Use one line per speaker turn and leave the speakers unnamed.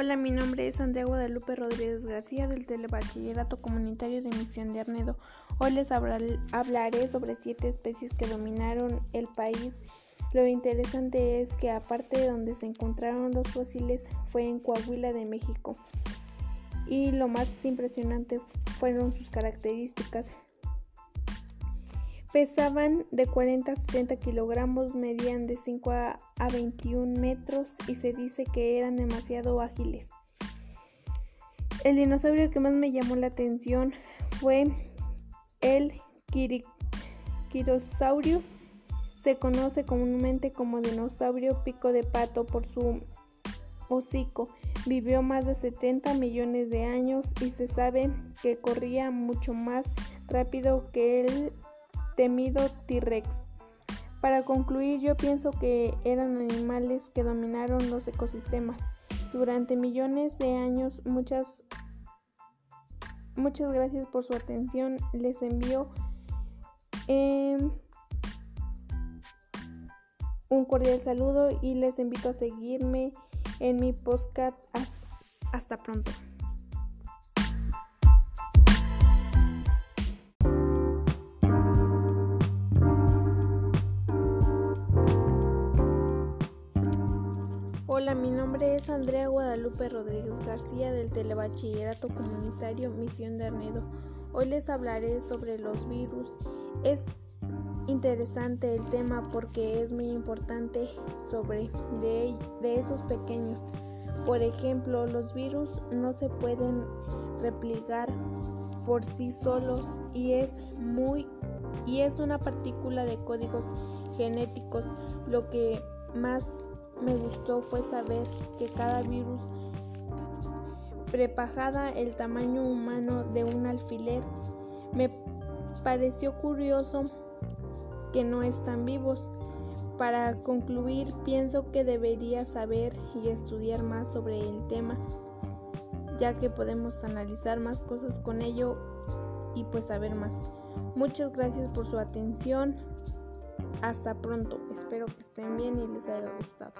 Hola, mi nombre es Andrea Guadalupe Rodríguez García del Telebachillerato Comunitario de Misión de Arnedo. Hoy les hablaré sobre siete especies que dominaron el país. Lo interesante es que aparte de donde se encontraron los fósiles fue en Coahuila de México. Y lo más impresionante fueron sus características. Pesaban de 40 a 70 kilogramos, medían de 5 a 21 metros y se dice que eran demasiado ágiles. El dinosaurio que más me llamó la atención fue el Kirosaurus. Se conoce comúnmente como dinosaurio pico de pato por su hocico. Vivió más de 70 millones de años y se sabe que corría mucho más rápido que el temido T-Rex. Para concluir, yo pienso que eran animales que dominaron los ecosistemas. Durante millones de años, muchas, muchas gracias por su atención. Les envío em, un cordial saludo y les invito a seguirme en mi podcast. Hasta pronto. Hola, mi nombre es Andrea Guadalupe Rodríguez García del Telebachillerato Comunitario Misión de Arnedo. Hoy les hablaré sobre los virus. Es interesante el tema porque es muy importante sobre de, de esos pequeños. Por ejemplo, los virus no se pueden replicar por sí solos y es muy y es una partícula de códigos genéticos lo que más me gustó fue saber que cada virus prepajada el tamaño humano de un alfiler. Me pareció curioso que no están vivos. Para concluir, pienso que debería saber y estudiar más sobre el tema, ya que podemos analizar más cosas con ello y pues saber más. Muchas gracias por su atención. Hasta pronto, espero que estén bien y les haya gustado.